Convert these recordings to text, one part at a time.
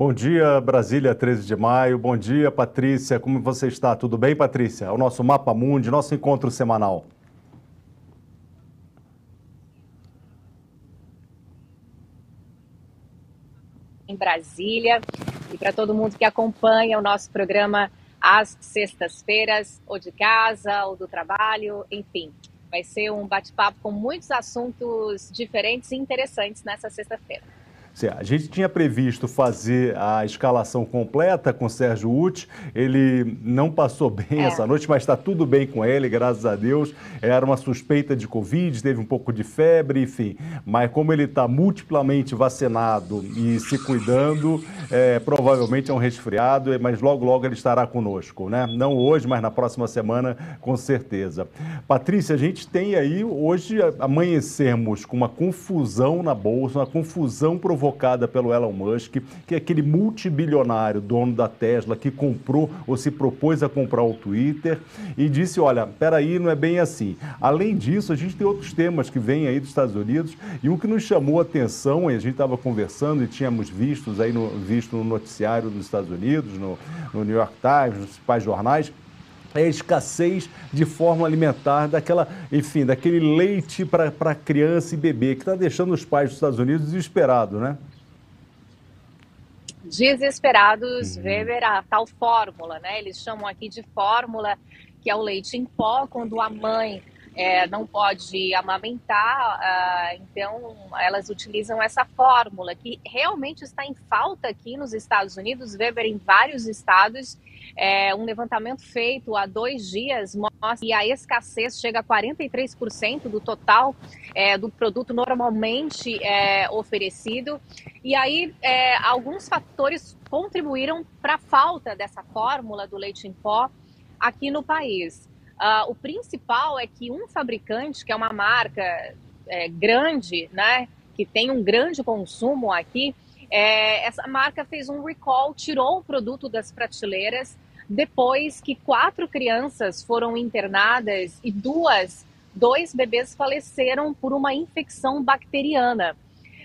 Bom dia, Brasília, 13 de maio. Bom dia, Patrícia. Como você está? Tudo bem, Patrícia? É o nosso Mapa Mundi, nosso encontro semanal. Em Brasília. E para todo mundo que acompanha o nosso programa às sextas-feiras, ou de casa, ou do trabalho, enfim. Vai ser um bate-papo com muitos assuntos diferentes e interessantes nessa sexta-feira. A gente tinha previsto fazer a escalação completa com o Sérgio Uti. Ele não passou bem é. essa noite, mas está tudo bem com ele, graças a Deus. Era uma suspeita de Covid, teve um pouco de febre, enfim. Mas como ele está multiplamente vacinado e se cuidando, é, provavelmente é um resfriado, mas logo, logo ele estará conosco, né? Não hoje, mas na próxima semana, com certeza. Patrícia, a gente tem aí, hoje amanhecemos com uma confusão na Bolsa, uma confusão provocada provocada pelo Elon Musk, que é aquele multibilionário dono da Tesla que comprou ou se propôs a comprar o Twitter e disse: olha, peraí, não é bem assim. Além disso, a gente tem outros temas que vêm aí dos Estados Unidos e um que nos chamou a atenção, e a gente estava conversando e tínhamos vistos aí no, visto no noticiário dos Estados Unidos, no, no New York Times, nos principais jornais, é a escassez de forma alimentar daquela, enfim, daquele leite para criança e bebê que está deixando os pais dos Estados Unidos desesperados, né? Desesperados, uhum. Weber, a tal fórmula, né? Eles chamam aqui de fórmula, que é o leite em pó, quando a mãe é, não pode amamentar, uh, então elas utilizam essa fórmula que realmente está em falta aqui nos Estados Unidos, Weber em vários estados é, um levantamento feito há dois dias mostra que a escassez chega a 43% do total é, do produto normalmente é, oferecido. E aí, é, alguns fatores contribuíram para a falta dessa fórmula do leite em pó aqui no país. Uh, o principal é que um fabricante, que é uma marca é, grande, né, que tem um grande consumo aqui, é, essa marca fez um recall, tirou o produto das prateleiras depois que quatro crianças foram internadas e duas, dois bebês faleceram por uma infecção bacteriana.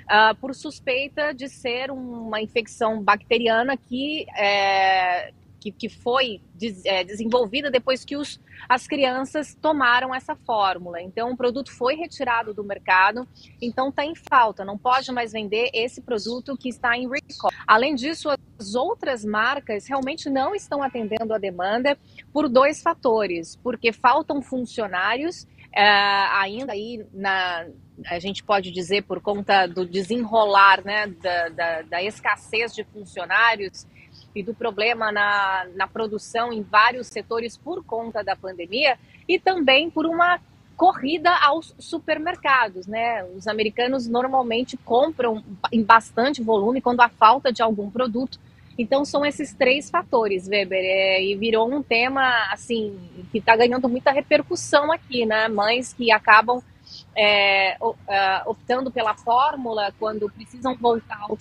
Uh, por suspeita de ser uma infecção bacteriana que é, que, que foi des, é, desenvolvida depois que os, as crianças tomaram essa fórmula. Então, o produto foi retirado do mercado, então está em falta, não pode mais vender esse produto que está em recall. Além disso, as outras marcas realmente não estão atendendo a demanda por dois fatores, porque faltam funcionários é, ainda aí na, a gente pode dizer por conta do desenrolar né, da, da, da escassez de funcionários e do problema na, na produção em vários setores por conta da pandemia e também por uma corrida aos supermercados, né? Os americanos normalmente compram em bastante volume quando há falta de algum produto. Então são esses três fatores, Weber, é, e virou um tema assim que está ganhando muita repercussão aqui, né? Mães que acabam é, optando pela fórmula quando precisam voltar ao,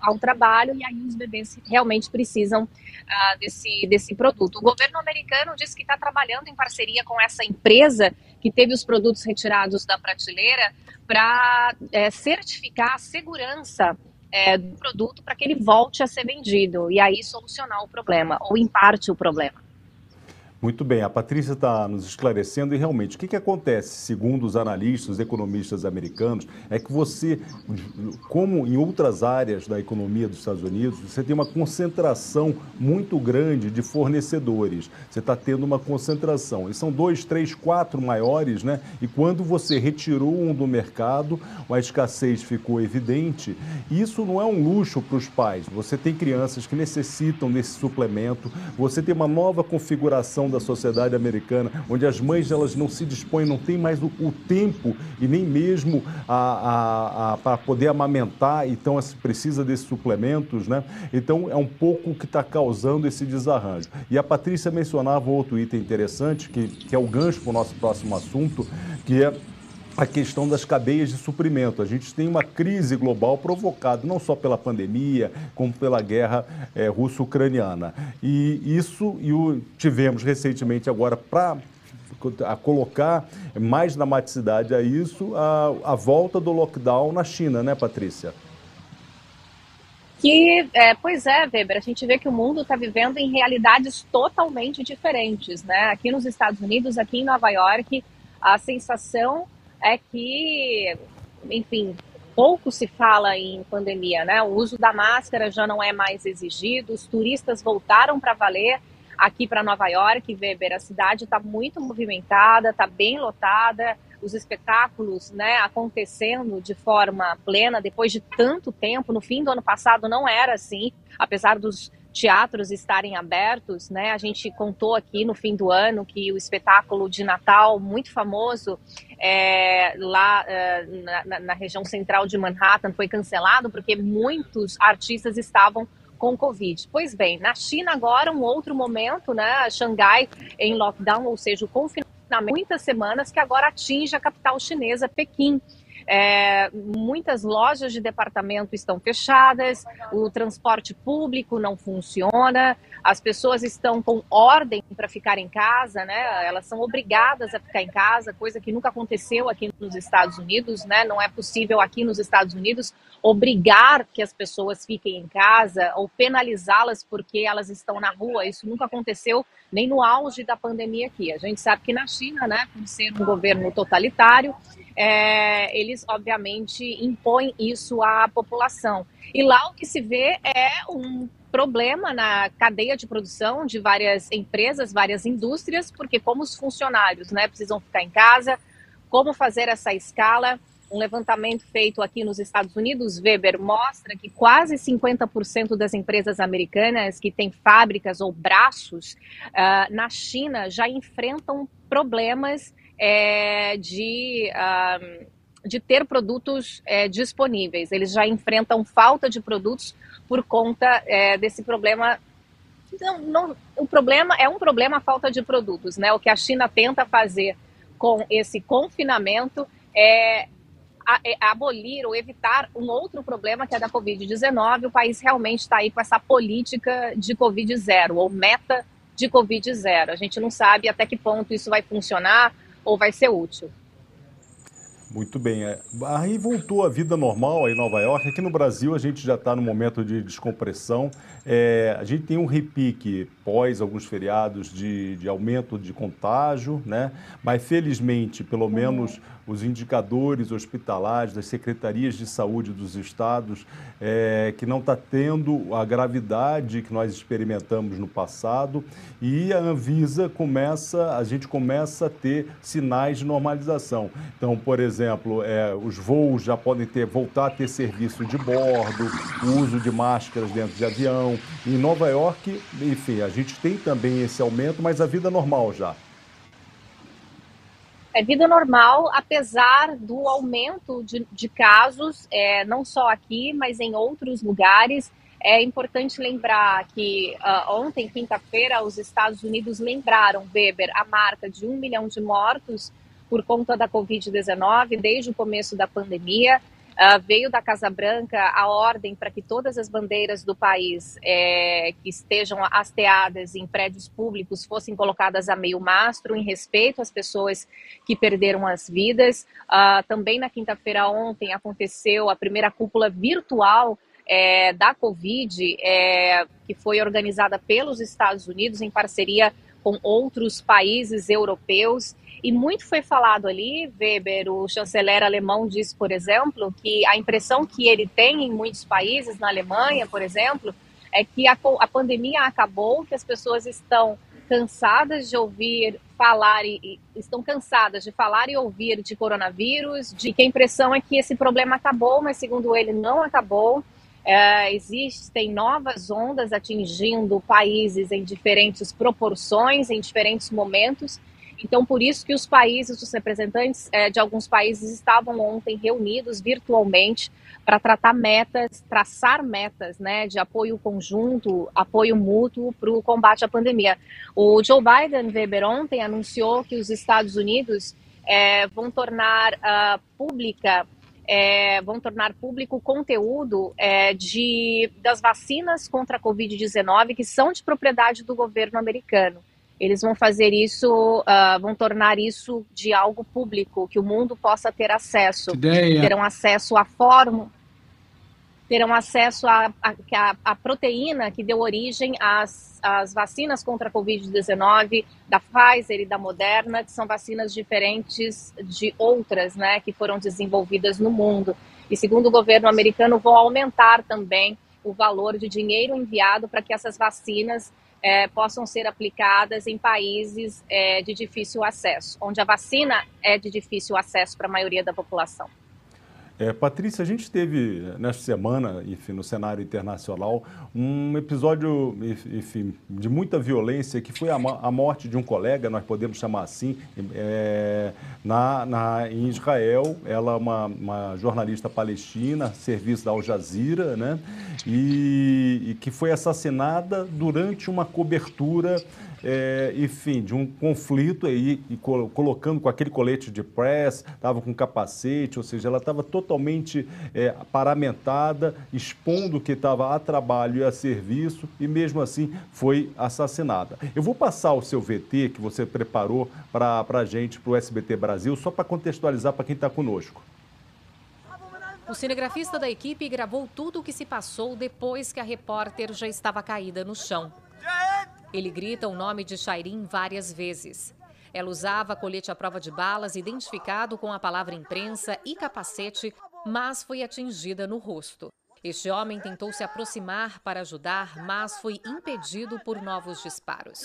ao, trabalho e aí os bebês realmente precisam uh, desse, desse produto. O governo americano diz que está trabalhando em parceria com essa empresa que teve os produtos retirados da prateleira para é, certificar a segurança é, do produto para que ele volte a ser vendido e aí solucionar o problema ou em parte o problema. Muito bem, a Patrícia está nos esclarecendo e realmente o que, que acontece, segundo os analistas, os economistas americanos, é que você, como em outras áreas da economia dos Estados Unidos, você tem uma concentração muito grande de fornecedores. Você está tendo uma concentração. E são dois, três, quatro maiores, né? E quando você retirou um do mercado, a escassez ficou evidente. Isso não é um luxo para os pais. Você tem crianças que necessitam desse suplemento, você tem uma nova configuração da sociedade americana, onde as mães elas não se dispõem, não têm mais o, o tempo e nem mesmo para poder amamentar, então precisa desses suplementos, né? Então é um pouco o que está causando esse desarranjo. E a Patrícia mencionava outro item interessante, que, que é o gancho para o nosso próximo assunto, que é a questão das cadeias de suprimento. A gente tem uma crise global provocada não só pela pandemia, como pela guerra é, russo-ucraniana. E isso e o, tivemos recentemente agora para a colocar mais dramaticidade a isso, a, a volta do lockdown na China, né, Patrícia? que, é, pois é, Weber, a gente vê que o mundo está vivendo em realidades totalmente diferentes, né? Aqui nos Estados Unidos, aqui em Nova York, a sensação é que, enfim, pouco se fala em pandemia, né? O uso da máscara já não é mais exigido, os turistas voltaram para valer aqui para Nova York, Weber. A cidade está muito movimentada, está bem lotada, os espetáculos né, acontecendo de forma plena depois de tanto tempo. No fim do ano passado não era assim, apesar dos teatros estarem abertos, né? A gente contou aqui no fim do ano que o espetáculo de Natal muito famoso é, lá é, na, na região central de Manhattan foi cancelado porque muitos artistas estavam com Covid. Pois bem, na China agora um outro momento, né? Xangai em lockdown, ou seja, o confinamento muitas semanas que agora atinge a capital chinesa, Pequim. É, muitas lojas de departamento estão fechadas, o transporte público não funciona, as pessoas estão com ordem para ficar em casa, né? Elas são obrigadas a ficar em casa, coisa que nunca aconteceu aqui nos Estados Unidos, né? Não é possível aqui nos Estados Unidos obrigar que as pessoas fiquem em casa ou penalizá-las porque elas estão na rua. Isso nunca aconteceu nem no auge da pandemia aqui. A gente sabe que na China, né, por ser um governo totalitário, é, eles obviamente impõem isso à população. E lá o que se vê é um problema na cadeia de produção de várias empresas, várias indústrias, porque como os funcionários né, precisam ficar em casa, como fazer essa escala. Um levantamento feito aqui nos Estados Unidos, Weber, mostra que quase 50% das empresas americanas que têm fábricas ou braços uh, na China já enfrentam problemas é, de, uh, de ter produtos é, disponíveis. Eles já enfrentam falta de produtos por conta é, desse problema. Não, não, o problema é um problema a falta de produtos, né? O que a China tenta fazer com esse confinamento é é, abolir ou evitar um outro problema que é da Covid-19. O país realmente está aí com essa política de Covid zero, ou meta de Covid zero. A gente não sabe até que ponto isso vai funcionar ou vai ser útil. Muito bem. É, aí voltou a vida normal em Nova York. Aqui no Brasil a gente já está no momento de descompressão. É, a gente tem um repique pós alguns feriados de, de aumento de contágio, né? Mas felizmente, pelo menos os indicadores hospitalares das secretarias de saúde dos estados, é, que não está tendo a gravidade que nós experimentamos no passado e a Anvisa começa, a gente começa a ter sinais de normalização. Então, por exemplo, é, os voos já podem ter voltar a ter serviço de bordo, o uso de máscaras dentro de avião. Em Nova York, enfim, a gente tem também esse aumento, mas a vida normal já é vida normal, apesar do aumento de, de casos, é, não só aqui, mas em outros lugares. É importante lembrar que uh, ontem, quinta-feira, os Estados Unidos lembraram, Weber, a marca de um milhão de mortos por conta da Covid-19 desde o começo da pandemia. Uh, veio da Casa Branca a ordem para que todas as bandeiras do país é, que estejam hasteadas em prédios públicos fossem colocadas a meio mastro, em respeito às pessoas que perderam as vidas. Uh, também na quinta-feira ontem aconteceu a primeira cúpula virtual é, da Covid, é, que foi organizada pelos Estados Unidos em parceria com outros países europeus. E muito foi falado ali, Weber, o chanceler alemão disse, por exemplo, que a impressão que ele tem em muitos países, na Alemanha, por exemplo, é que a, a pandemia acabou, que as pessoas estão cansadas de ouvir falar e, e, estão cansadas de falar e ouvir de coronavírus, de que a impressão é que esse problema acabou, mas segundo ele não acabou. É, existem novas ondas atingindo países em diferentes proporções, em diferentes momentos, então, por isso que os países, os representantes é, de alguns países estavam ontem reunidos virtualmente para tratar metas, traçar metas né, de apoio conjunto, apoio mútuo para o combate à pandemia. O Joe Biden, Weber, ontem anunciou que os Estados Unidos é, vão tornar uh, pública é, vão tornar público o conteúdo é, de, das vacinas contra a Covid-19 que são de propriedade do governo americano eles vão fazer isso, uh, vão tornar isso de algo público, que o mundo possa ter acesso. Ideia. Terão acesso à fórmula. terão acesso à a, a, a, proteína que deu origem às, às vacinas contra a Covid-19 da Pfizer e da Moderna, que são vacinas diferentes de outras né, que foram desenvolvidas no mundo. E segundo o governo americano, vão aumentar também o valor de dinheiro enviado para que essas vacinas é, possam ser aplicadas em países é, de difícil acesso, onde a vacina é de difícil acesso para a maioria da população. É, Patrícia, a gente teve nesta semana, enfim, no cenário internacional, um episódio, enfim, de muita violência, que foi a, a morte de um colega, nós podemos chamar assim, é, na, na, em Israel. Ela é uma, uma, jornalista palestina, serviço da Al Jazeera, né? E, e que foi assassinada durante uma cobertura é, enfim, de um conflito aí, e colocando com aquele colete de press, estava com capacete, ou seja, ela estava totalmente é, paramentada, expondo que estava a trabalho e a serviço, e mesmo assim foi assassinada. Eu vou passar o seu VT que você preparou para a gente, para o SBT Brasil, só para contextualizar para quem está conosco. O cinegrafista da equipe gravou tudo o que se passou depois que a repórter já estava caída no chão. Ele grita o nome de Shairin várias vezes. Ela usava colete à prova de balas, identificado com a palavra imprensa e capacete, mas foi atingida no rosto. Este homem tentou se aproximar para ajudar, mas foi impedido por novos disparos.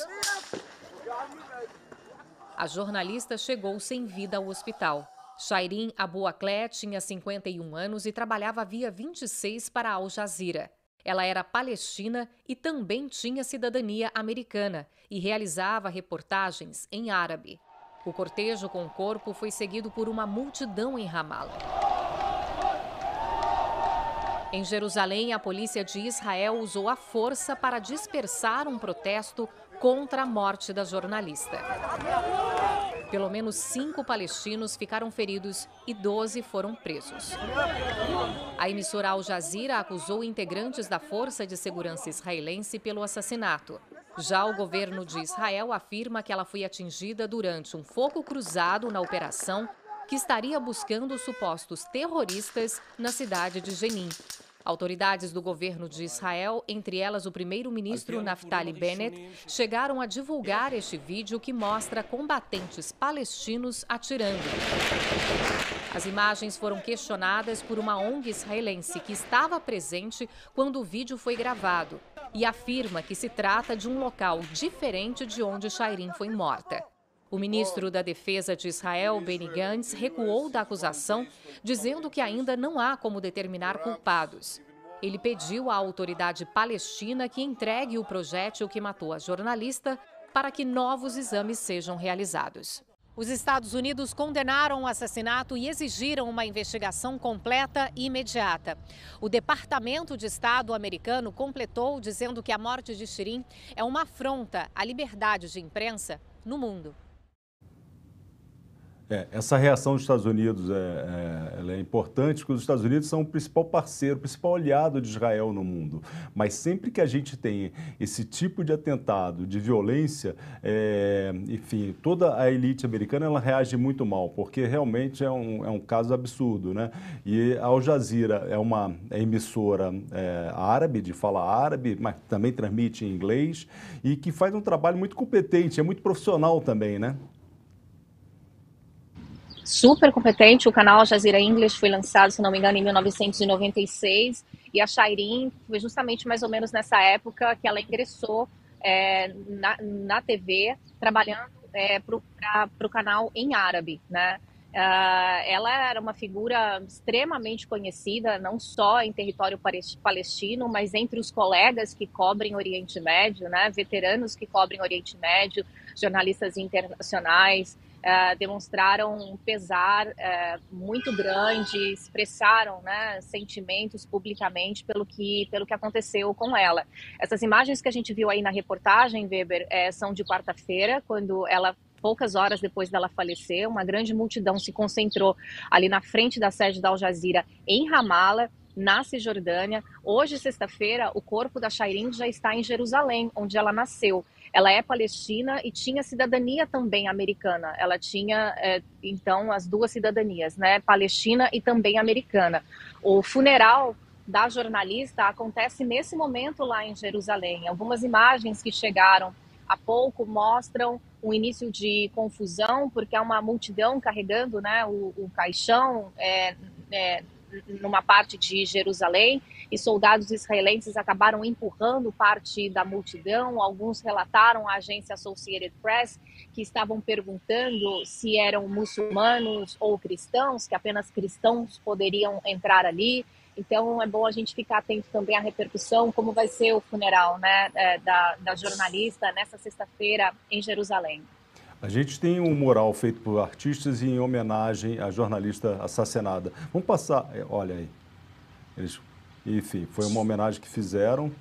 A jornalista chegou sem vida ao hospital. Shairin Abu Akleh tinha 51 anos e trabalhava havia 26 para Al Jazeera. Ela era palestina e também tinha cidadania americana e realizava reportagens em árabe. O cortejo com o corpo foi seguido por uma multidão em Ramallah. Em Jerusalém, a polícia de Israel usou a força para dispersar um protesto contra a morte da jornalista. Pelo menos cinco palestinos ficaram feridos e 12 foram presos. A emissora Al Jazeera acusou integrantes da Força de Segurança Israelense pelo assassinato. Já o governo de Israel afirma que ela foi atingida durante um fogo cruzado na operação que estaria buscando supostos terroristas na cidade de Jenin. Autoridades do governo de Israel, entre elas o primeiro-ministro Naftali Bennett, chegaram a divulgar este vídeo que mostra combatentes palestinos atirando. As imagens foram questionadas por uma ONG israelense que estava presente quando o vídeo foi gravado e afirma que se trata de um local diferente de onde Shairin foi morta. O ministro da Defesa de Israel, Benny Gantz, recuou da acusação, dizendo que ainda não há como determinar culpados. Ele pediu à autoridade palestina que entregue o projétil que matou a jornalista para que novos exames sejam realizados. Os Estados Unidos condenaram o assassinato e exigiram uma investigação completa e imediata. O Departamento de Estado americano completou dizendo que a morte de Shirin é uma afronta à liberdade de imprensa no mundo. É, essa reação dos Estados Unidos é, é, é, importante, porque os Estados Unidos são o principal parceiro, o principal aliado de Israel no mundo. Mas sempre que a gente tem esse tipo de atentado, de violência, é, enfim, toda a elite americana ela reage muito mal, porque realmente é um, é um caso absurdo. Né? E a Al Jazeera é uma é emissora é, árabe, de fala árabe, mas também transmite em inglês, e que faz um trabalho muito competente, é muito profissional também, né? Super competente. O canal Al Jazeera English foi lançado, se não me engano, em 1996. E a Shairin foi justamente mais ou menos nessa época que ela ingressou é, na, na TV, trabalhando é, para o canal em árabe, né? Uh, ela era uma figura extremamente conhecida, não só em território palestino, mas entre os colegas que cobrem Oriente Médio, né? veteranos que cobrem Oriente Médio, jornalistas internacionais uh, demonstraram um pesar uh, muito grande, expressaram né, sentimentos publicamente pelo que, pelo que aconteceu com ela. Essas imagens que a gente viu aí na reportagem, Weber, é, são de quarta-feira, quando ela poucas horas depois dela falecer, uma grande multidão se concentrou ali na frente da sede da Al Jazeera em Ramallah, na Cisjordânia. Hoje, sexta-feira, o corpo da Shairin já está em Jerusalém, onde ela nasceu. Ela é palestina e tinha cidadania também americana. Ela tinha, é, então, as duas cidadanias, né? Palestina e também americana. O funeral da jornalista acontece nesse momento lá em Jerusalém. Algumas imagens que chegaram há pouco mostram um início de confusão, porque há uma multidão carregando né, o, o caixão é, é, numa parte de Jerusalém e soldados israelenses acabaram empurrando parte da multidão. Alguns relataram à agência Associated Press que estavam perguntando se eram muçulmanos ou cristãos, que apenas cristãos poderiam entrar ali. Então é bom a gente ficar atento também à repercussão, como vai ser o funeral né, é, da, da jornalista nessa sexta-feira em Jerusalém. A gente tem um mural feito por artistas em homenagem à jornalista assassinada. Vamos passar, é, olha aí. Eles, enfim, foi uma homenagem que fizeram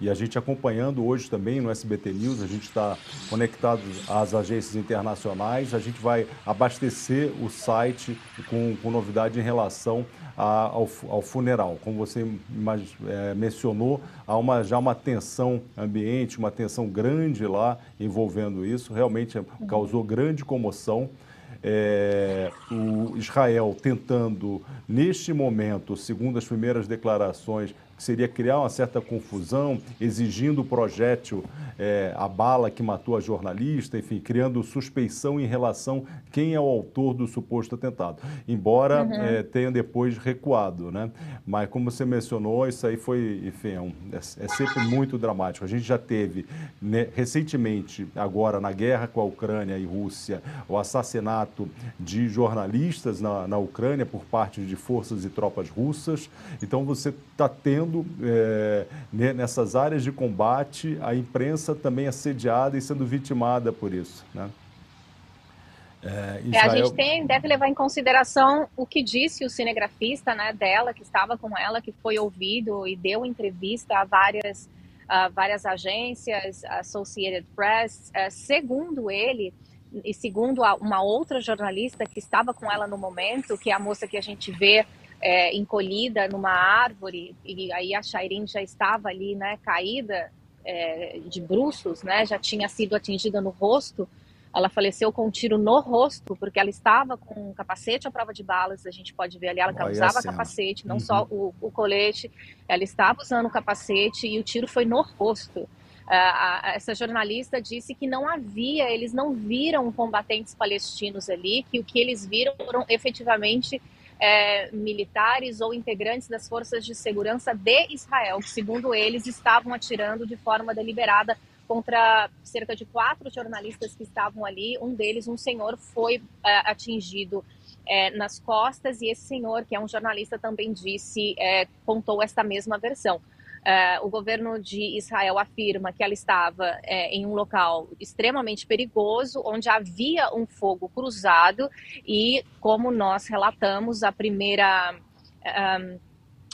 e a gente acompanhando hoje também no SBT News, a gente está conectado às agências internacionais, a gente vai abastecer o site com, com novidade em relação a, ao, ao, funeral. Como você é, mencionou, há uma, já uma tensão ambiente, uma tensão grande lá envolvendo isso, realmente causou grande comoção. É, o Israel tentando, neste momento, segundo as primeiras declarações, que seria criar uma certa confusão, exigindo o projétil, é, a bala que matou a jornalista, enfim, criando suspeição em relação a quem é o autor do suposto atentado. Embora uhum. é, tenha depois recuado, né? Mas como você mencionou, isso aí foi, enfim, é, um, é, é sempre muito dramático. A gente já teve né, recentemente, agora na guerra com a Ucrânia e Rússia, o assassinato de jornalistas na, na Ucrânia por parte de forças e tropas russas. Então você está tendo é, nessas áreas de combate, a imprensa também assediada e sendo vitimada por isso. Né? É, Israel... é, a gente tem, deve levar em consideração o que disse o cinegrafista né, dela, que estava com ela, que foi ouvido e deu entrevista a várias, a várias agências, Associated Press. É, segundo ele, e segundo uma outra jornalista que estava com ela no momento, que é a moça que a gente vê é, encolhida numa árvore e aí a Shairin já estava ali, né, caída é, de bruços, né, já tinha sido atingida no rosto. Ela faleceu com um tiro no rosto porque ela estava com um capacete à prova de balas. A gente pode ver ali ela Olha usava capacete, não uhum. só o, o colete. Ela estava usando o capacete e o tiro foi no rosto. Uh, essa jornalista disse que não havia, eles não viram combatentes palestinos ali, que o que eles viram foram efetivamente é, militares ou integrantes das forças de segurança de Israel, que, segundo eles, estavam atirando de forma deliberada contra cerca de quatro jornalistas que estavam ali. Um deles, um senhor, foi é, atingido é, nas costas e esse senhor, que é um jornalista, também disse, é, contou esta mesma versão. Uh, o governo de Israel afirma que ela estava é, em um local extremamente perigoso, onde havia um fogo cruzado, e como nós relatamos, a primeira. Um,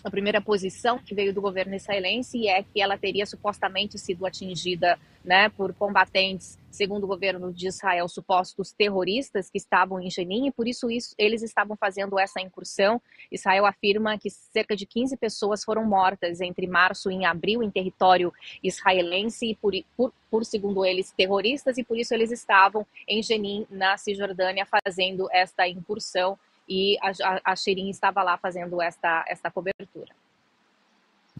a primeira posição que veio do governo israelense é que ela teria supostamente sido atingida né, por combatentes, segundo o governo de Israel, supostos terroristas que estavam em Jenin, e por isso, isso eles estavam fazendo essa incursão. Israel afirma que cerca de 15 pessoas foram mortas entre março e abril em território israelense, e por, por, por segundo eles, terroristas, e por isso eles estavam em Jenin, na Cisjordânia, fazendo esta incursão e a, a, estava lá fazendo esta, esta cobertura.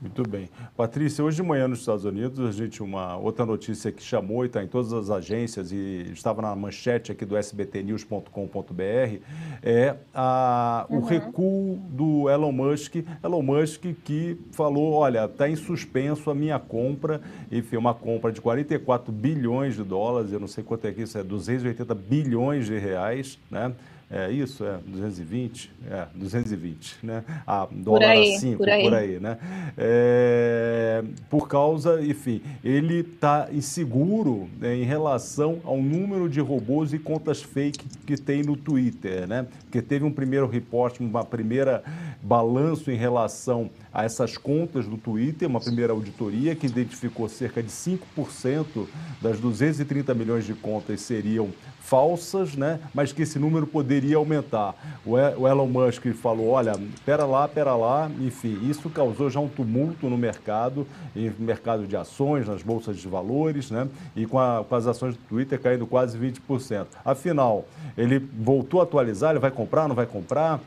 Muito bem. Patrícia, hoje de manhã nos Estados Unidos, a gente, uma outra notícia que chamou e está em todas as agências e estava na manchete aqui do sbtnews.com.br, é a, uhum. o recuo do Elon Musk. Elon Musk que falou, olha, está em suspenso a minha compra, enfim, uma compra de 44 bilhões de dólares, eu não sei quanto é que isso é, 280 bilhões de reais, né? É isso, é 220, é 220, né? A dólar aí, a 5, por aí, por aí né? É, por causa, enfim, ele está inseguro né, em relação ao número de robôs e contas fake que tem no Twitter, né? Porque teve um primeiro report, uma primeira balanço em relação a essas contas do Twitter, uma primeira auditoria que identificou cerca de 5% das 230 milhões de contas seriam falsas, né? mas que esse número poderia aumentar. O Elon Musk falou, olha, pera lá, pera lá, enfim, isso causou já um tumulto no mercado, no mercado de ações, nas bolsas de valores, né? e com, a, com as ações do Twitter caindo quase 20%. Afinal, ele voltou a atualizar, ele vai comprar, não vai comprar?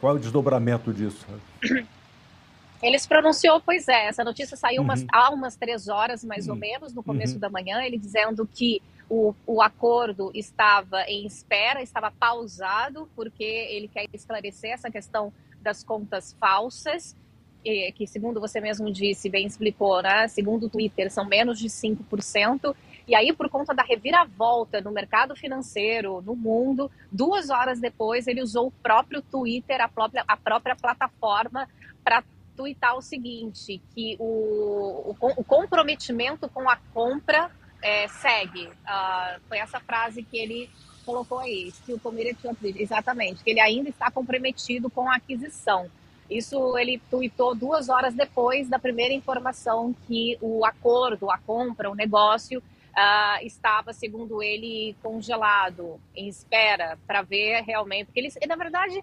Qual é o desdobramento disso? Ele se pronunciou, pois é. Essa notícia saiu umas, uhum. há umas três horas, mais uhum. ou menos, no começo uhum. da manhã, ele dizendo que o, o acordo estava em espera, estava pausado, porque ele quer esclarecer essa questão das contas falsas, que, segundo você mesmo disse, bem explicou, né? Segundo o Twitter, são menos de 5%. E aí, por conta da reviravolta no mercado financeiro, no mundo, duas horas depois, ele usou o próprio Twitter, a própria, a própria plataforma, para twittar o seguinte, que o, o, o comprometimento com a compra é, segue. Uh, foi essa frase que ele colocou aí, still committed to exatamente, que ele ainda está comprometido com a aquisição. Isso ele tweetou duas horas depois da primeira informação que o acordo, a compra, o negócio uh, estava, segundo ele, congelado, em espera para ver realmente. Porque ele, na verdade,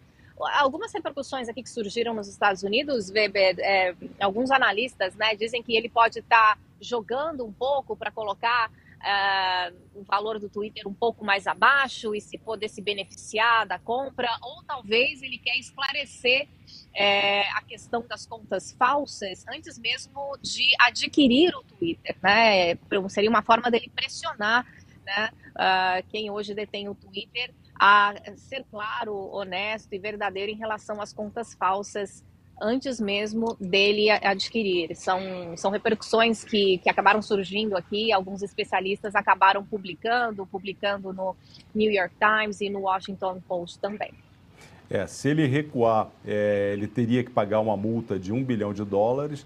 algumas repercussões aqui que surgiram nos Estados Unidos, Weber, é, alguns analistas né, dizem que ele pode estar tá jogando um pouco para colocar uh, o valor do Twitter um pouco mais abaixo e se poder se beneficiar da compra, ou talvez ele quer esclarecer é, a questão das contas falsas antes mesmo de adquirir o Twitter, né? Seria uma forma dele pressionar né, uh, quem hoje detém o Twitter a ser claro, honesto e verdadeiro em relação às contas falsas antes mesmo dele adquirir. São, são repercussões que, que acabaram surgindo aqui, alguns especialistas acabaram publicando, publicando no New York Times e no Washington Post também. É, se ele recuar, é, ele teria que pagar uma multa de um bilhão de dólares,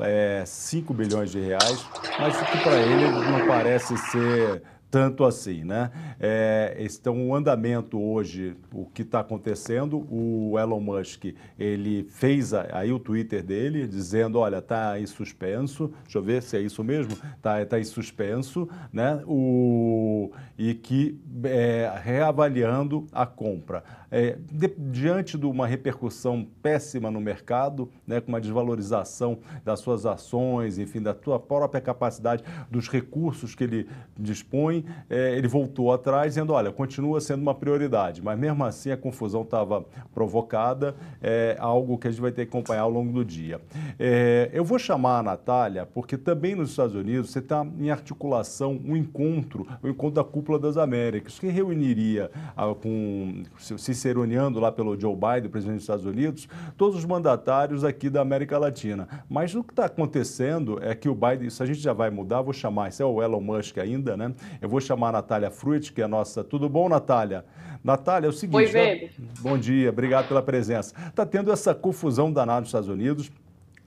é, 5 bilhões de reais, mas que para ele não parece ser tanto assim, né? É, então, o andamento hoje, o que está acontecendo, o Elon Musk, ele fez aí o Twitter dele, dizendo, olha, está em suspenso, deixa eu ver se é isso mesmo, está tá em suspenso, né? O, e que é, reavaliando a compra. É, de, diante de uma repercussão péssima no mercado, né, com uma desvalorização das suas ações, enfim, da sua própria capacidade, dos recursos que ele dispõe, é, ele voltou atrás dizendo, olha, continua sendo uma prioridade, mas mesmo assim a confusão estava provocada, é algo que a gente vai ter que acompanhar ao longo do dia. É, eu vou chamar a Natália, porque também nos Estados Unidos você está em articulação um encontro, o um encontro da Cúpula das Américas, que reuniria a, com, se ciceroneando lá pelo Joe Biden, presidente dos Estados Unidos, todos os mandatários aqui da América Latina. Mas o que está acontecendo é que o Biden, isso a gente já vai mudar, vou chamar, isso é o Elon Musk ainda, né? Vou chamar a Natália Fruit, que é a nossa. Tudo bom, Natália? Natália, é o seguinte. Oi, Né? Bom dia, obrigado pela presença. Está tendo essa confusão danada nos Estados Unidos.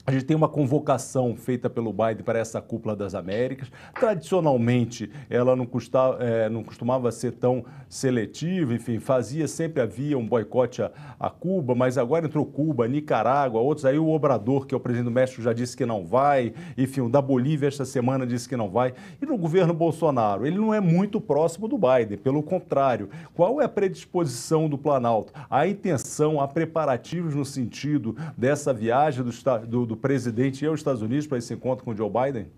A gente tem uma convocação feita pelo Biden para essa cúpula das Américas. Tradicionalmente, ela não, custava, é, não costumava ser tão seletiva, enfim, fazia, sempre havia um boicote a, a, Cuba, mas agora entrou Cuba, Nicarágua, outros. Aí o Obrador, que é o presidente do México, já disse que não vai. Enfim, o da Bolívia esta semana disse que não vai. E no governo Bolsonaro, ele não é muito próximo do Biden, pelo contrário. Qual é a predisposição do Planalto? A intenção, a preparativos no sentido dessa viagem do, do do presidente e aos Estados Unidos para esse encontro com Joe Biden?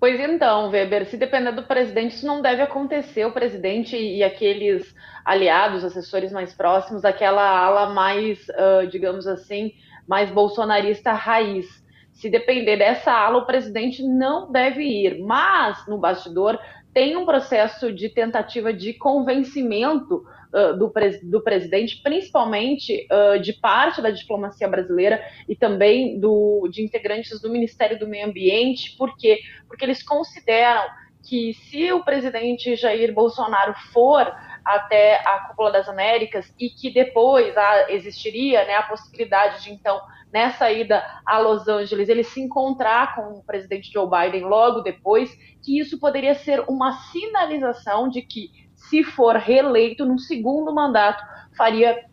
Pois então, Weber, se depender do presidente, isso não deve acontecer. O presidente e aqueles aliados, assessores mais próximos, aquela ala mais, uh, digamos assim, mais bolsonarista raiz. Se depender dessa ala, o presidente não deve ir. Mas, no bastidor, tem um processo de tentativa de convencimento do, do, presidente, principalmente uh, de parte da diplomacia brasileira e também do, de integrantes do Ministério do Meio Ambiente. Por quê? Porque eles consideram que se o presidente Jair Bolsonaro for até a Cúpula das Américas e que depois ah, existiria né, a possibilidade de então nessa ida a Los Angeles, ele se encontrar com o presidente Joe Biden logo depois, que isso poderia ser uma sinalização de que, se for reeleito no segundo mandato, faria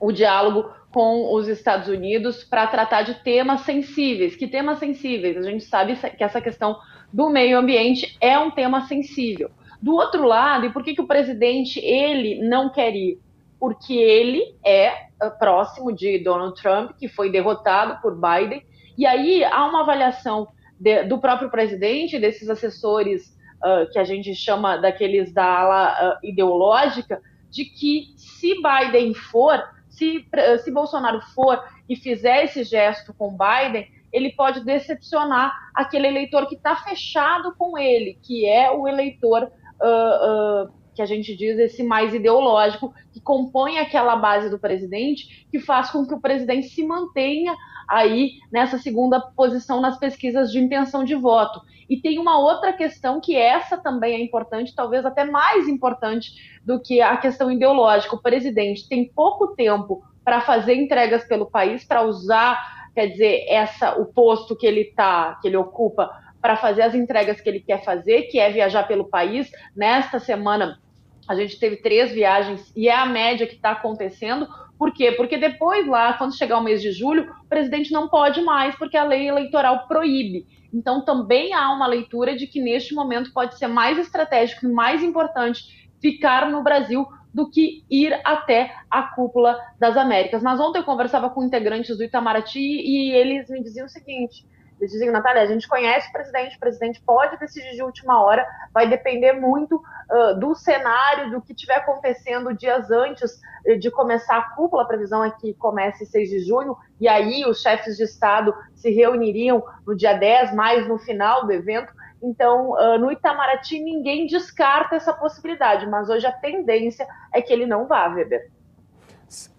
o diálogo com os Estados Unidos para tratar de temas sensíveis. Que temas sensíveis? A gente sabe que essa questão do meio ambiente é um tema sensível. Do outro lado, e por que, que o presidente ele não quer ir? Porque ele é eh, próximo de Donald Trump, que foi derrotado por Biden. E aí há uma avaliação de, do próprio presidente, desses assessores uh, que a gente chama daqueles da ala uh, ideológica, de que se Biden for, se, se Bolsonaro for e fizer esse gesto com Biden, ele pode decepcionar aquele eleitor que está fechado com ele, que é o eleitor uh, que a gente diz esse mais ideológico, que compõe aquela base do presidente, que faz com que o presidente se mantenha aí nessa segunda posição nas pesquisas de intenção de voto. E tem uma outra questão que essa também é importante, talvez até mais importante do que a questão ideológica. O presidente tem pouco tempo para fazer entregas pelo país, para usar, quer dizer, essa o posto que ele tá, que ele ocupa para fazer as entregas que ele quer fazer, que é viajar pelo país. Nesta semana a gente teve três viagens e é a média que está acontecendo. Por quê? Porque depois lá, quando chegar o mês de julho, o presidente não pode mais, porque a lei eleitoral proíbe. Então também há uma leitura de que neste momento pode ser mais estratégico e mais importante ficar no Brasil do que ir até a cúpula das Américas. Mas ontem eu conversava com integrantes do Itamaraty e eles me diziam o seguinte: dizem, Natália, a gente conhece o presidente, o presidente pode decidir de última hora, vai depender muito uh, do cenário, do que estiver acontecendo dias antes eh, de começar a cúpula, a previsão é que comece 6 de junho, e aí os chefes de Estado se reuniriam no dia 10, mais no final do evento. Então, uh, no Itamaraty, ninguém descarta essa possibilidade, mas hoje a tendência é que ele não vá, Weber.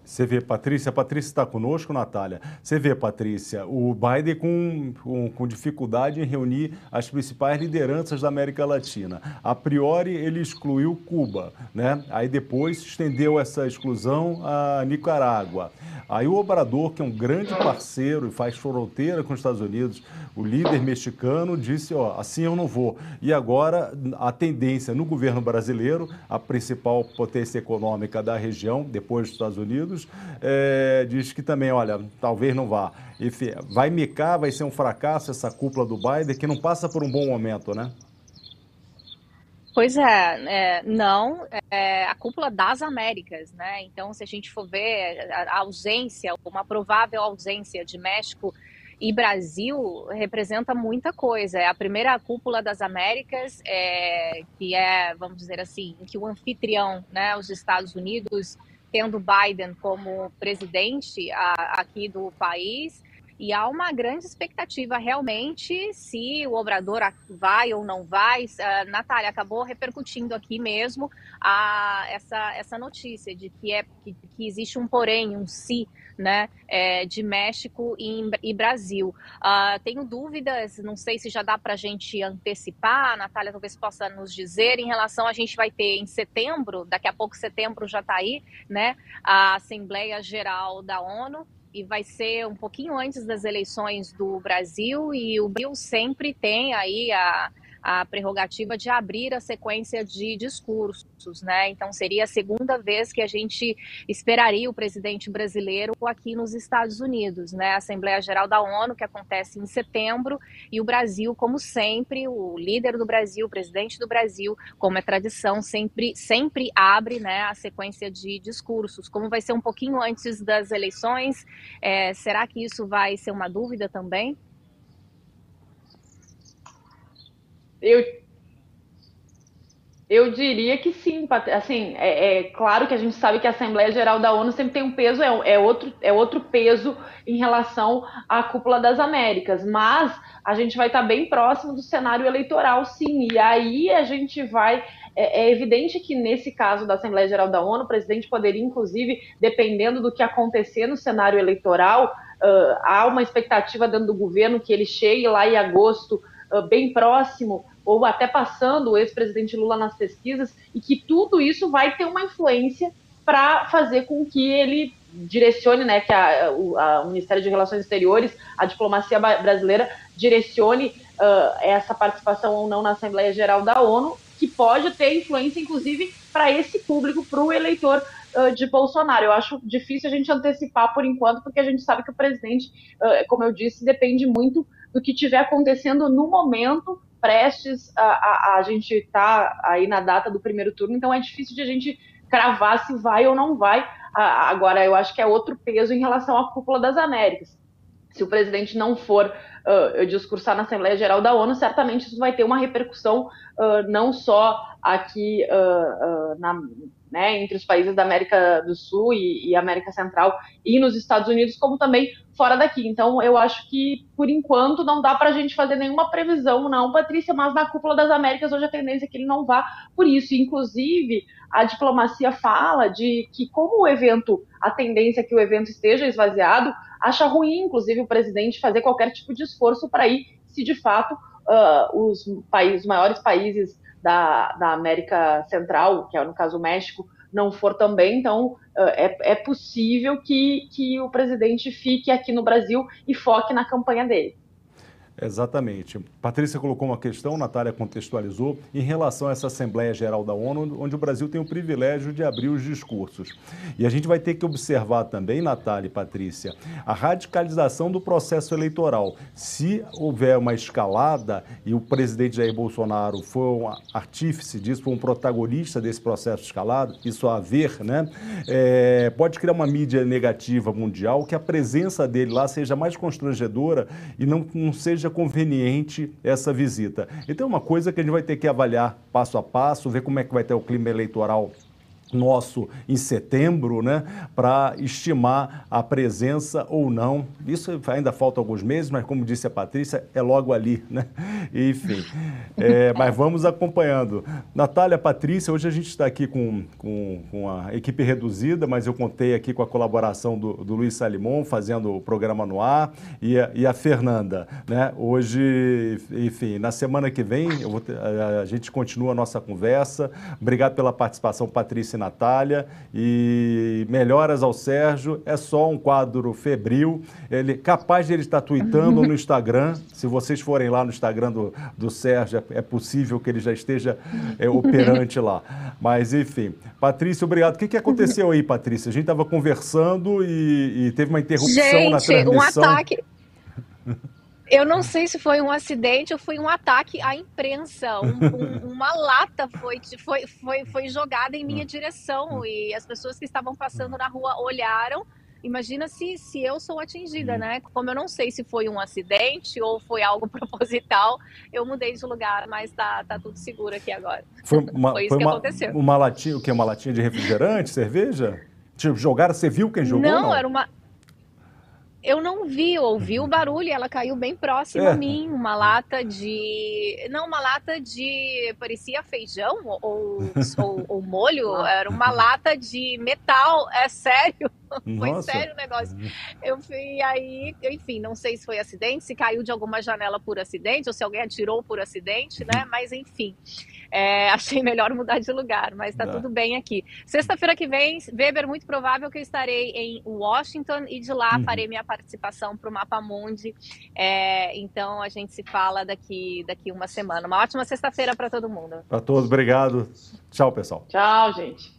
Você vê, Patrícia, Patrícia está conosco, Natália. Você vê, Patrícia, o Biden com, com, com, dificuldade em reunir as principais lideranças da América Latina. A priori, ele excluiu Cuba, né? Aí depois estendeu essa exclusão a Nicarágua. Aí o Obrador, que é um grande parceiro e faz fronteira com os Estados Unidos, o líder mexicano disse, ó, assim eu não vou. E agora a tendência no governo brasileiro, a principal potência econômica da região, depois dos Estados Unidos, é, diz que também, olha, talvez não vá. Vai micar, vai ser um fracasso essa cúpula do Biden, que não passa por um bom momento, né? Pois é, é não, é a cúpula das Américas, né? Então, se a gente for ver a ausência, uma provável ausência de México e Brasil representa muita coisa. É a primeira cúpula das Américas, é, que é, vamos dizer assim, que o anfitrião, né, os Estados Unidos, tendo Biden como presidente a, aqui do país, e há uma grande expectativa realmente se o Obrador vai ou não vai. Uh, Natália, acabou repercutindo aqui mesmo a, essa, essa notícia de que, é, que, que existe um porém, um se, né, é, de México e, e Brasil. Uh, tenho dúvidas, não sei se já dá para a gente antecipar, a Natália talvez possa nos dizer, em relação a gente vai ter em setembro, daqui a pouco setembro já está aí, né, a Assembleia Geral da ONU, e vai ser um pouquinho antes das eleições do Brasil e o Brasil sempre tem aí a a prerrogativa de abrir a sequência de discursos, né? Então seria a segunda vez que a gente esperaria o presidente brasileiro aqui nos Estados Unidos, né? A Assembleia Geral da ONU que acontece em setembro e o Brasil, como sempre, o líder do Brasil, o presidente do Brasil, como é tradição, sempre sempre abre, né, a sequência de discursos. Como vai ser um pouquinho antes das eleições, é, será que isso vai ser uma dúvida também? Eu, eu diria que sim, assim, é, é, claro que a gente sabe que a Assembleia Geral da ONU sempre tem um peso, é, é, outro, é outro peso em relação à cúpula das Américas, mas a gente vai estar bem próximo do cenário eleitoral, sim, e aí a gente vai. É, é evidente que nesse caso da Assembleia Geral da ONU, o presidente poderia, inclusive, dependendo do que acontecer no cenário eleitoral, uh, há uma expectativa dentro do governo que ele chegue lá em agosto bem próximo ou até passando o ex-presidente Lula nas pesquisas e que tudo isso vai ter uma influência para fazer com que ele direcione, né, que a, a, o Ministério de Relações Exteriores, a diplomacia brasileira direcione uh, essa participação ou não na Assembleia Geral da ONU, que pode ter influência, inclusive, para esse público, para o eleitor de Bolsonaro. Eu acho difícil a gente antecipar por enquanto, porque a gente sabe que o presidente, como eu disse, depende muito do que estiver acontecendo no momento, prestes a, a, a gente estar tá aí na data do primeiro turno, então é difícil de a gente cravar se vai ou não vai. agora, eu acho que é outro peso em relação à cúpula das Américas. Se o presidente não for uh, discursar na Assembleia Geral da ONU, certamente isso vai ter uma repercussão uh, não só aqui uh, na, né, entre os países da América do Sul e, e, América Central e nos Estados Unidos, como também fora daqui. Então, eu acho que, por enquanto, não dá para a gente fazer nenhuma previsão, não, Patrícia, mas na Cúpula das Américas hoje a tendência é que ele não vá por isso. Inclusive, a diplomacia fala de que, como o evento, a tendência é que o evento esteja esvaziado, acha ruim, inclusive, o presidente fazer qualquer tipo de esforço para ir, se de fato uh, os, países, os maiores países da, da América Central, que é no caso o México, não for também, então é, é possível que, que o presidente fique aqui no Brasil e foque na campanha dele. Exatamente. Patrícia colocou uma questão, Natália contextualizou, em relação a essa Assembleia Geral da ONU, onde o Brasil tem o privilégio de abrir os discursos. E a gente vai ter que observar também, Natália e Patrícia, a radicalização do processo eleitoral. Se houver uma escalada e o presidente Jair Bolsonaro for um artífice disso, for um protagonista desse processo escalado, isso a ver, né? É, pode criar uma mídia negativa mundial que a presença dele lá seja mais constrangedora e não, não seja conveniente essa visita. Então é uma coisa que a gente vai ter que avaliar passo a passo, ver como é que vai ter o clima eleitoral nosso em setembro, né, para estimar a presença ou não. Isso ainda falta alguns meses, mas como disse a Patrícia, é logo ali, né? Enfim, é, mas vamos acompanhando. Natália, Patrícia, hoje a gente está aqui com, com, com, a equipe reduzida, mas eu contei aqui com a colaboração do, do Luiz Salimon, fazendo o programa no ar, e a, e a Fernanda, né? Hoje, enfim, na semana que vem ter, a, a gente continua a nossa conversa. Obrigado pela participação, Patrícia Natália e melhoras ao Sérgio. É só um quadro febril. Ele capaz de ele estar tweetando no Instagram. Se vocês forem lá no Instagram do, do Sérgio, é, é possível que ele já esteja é, operante lá. Mas enfim, Patrícia, obrigado. O que, que aconteceu aí, Patrícia? A gente estava conversando e, e, teve uma interrupção gente, na transmissão. Um ataque. Eu não sei se foi um acidente ou foi um ataque à imprensa. Um, um, uma lata foi, foi, foi, foi jogada em minha direção e as pessoas que estavam passando na rua olharam. Imagina se, se eu sou atingida, né? Como eu não sei se foi um acidente ou foi algo proposital, eu mudei de lugar, mas tá, tá tudo seguro aqui agora. Foi, uma, foi isso foi que uma, aconteceu. Uma latinha, o que? Uma latinha de refrigerante, cerveja? Tipo, jogaram, você viu quem jogou? Não, não? era uma eu não vi, eu ouvi o uhum. barulho e ela caiu bem próximo é. a mim. Uma lata de. Não, uma lata de. Parecia feijão ou, ou, ou molho. Era uma lata de metal. É sério. Foi sério o negócio. Eu fui aí, enfim, não sei se foi acidente, se caiu de alguma janela por acidente, ou se alguém atirou por acidente, né? Uhum. Mas enfim. É, achei melhor mudar de lugar, mas está tudo bem aqui. Sexta-feira que vem, Weber, muito provável que eu estarei em Washington e de lá uhum. farei minha participação para o Mapa Mundi. É, então a gente se fala daqui, daqui uma semana. Uma ótima sexta-feira para todo mundo. Para todos, obrigado. Tchau, pessoal. Tchau, gente.